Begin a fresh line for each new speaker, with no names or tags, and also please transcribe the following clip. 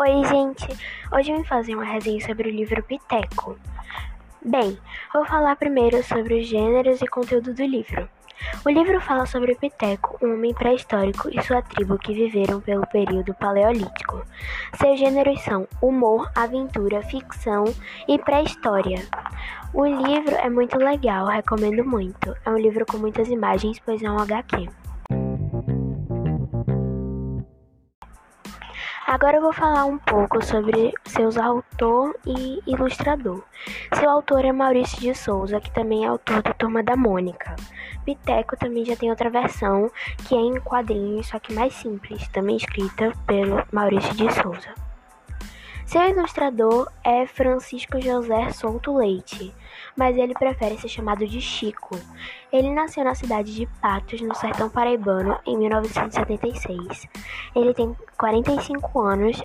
Oi, gente! Hoje eu vim fazer uma resenha sobre o livro Piteco. Bem, vou falar primeiro sobre os gêneros e conteúdo do livro. O livro fala sobre Piteco, um homem pré-histórico e sua tribo que viveram pelo período paleolítico. Seus gêneros são humor, aventura, ficção e pré-história. O livro é muito legal, recomendo muito. É um livro com muitas imagens, pois é um HQ. Agora eu vou falar um pouco sobre seus autor e ilustrador. Seu autor é Maurício de Souza, que também é autor da Turma da Mônica. Piteco também já tem outra versão, que é em quadrinhos, só que mais simples, também escrita pelo Maurício de Souza. Seu ilustrador é Francisco José Souto Leite, mas ele prefere ser chamado de Chico. Ele nasceu na cidade de Patos, no sertão paraibano, em 1976. Ele tem 45 anos,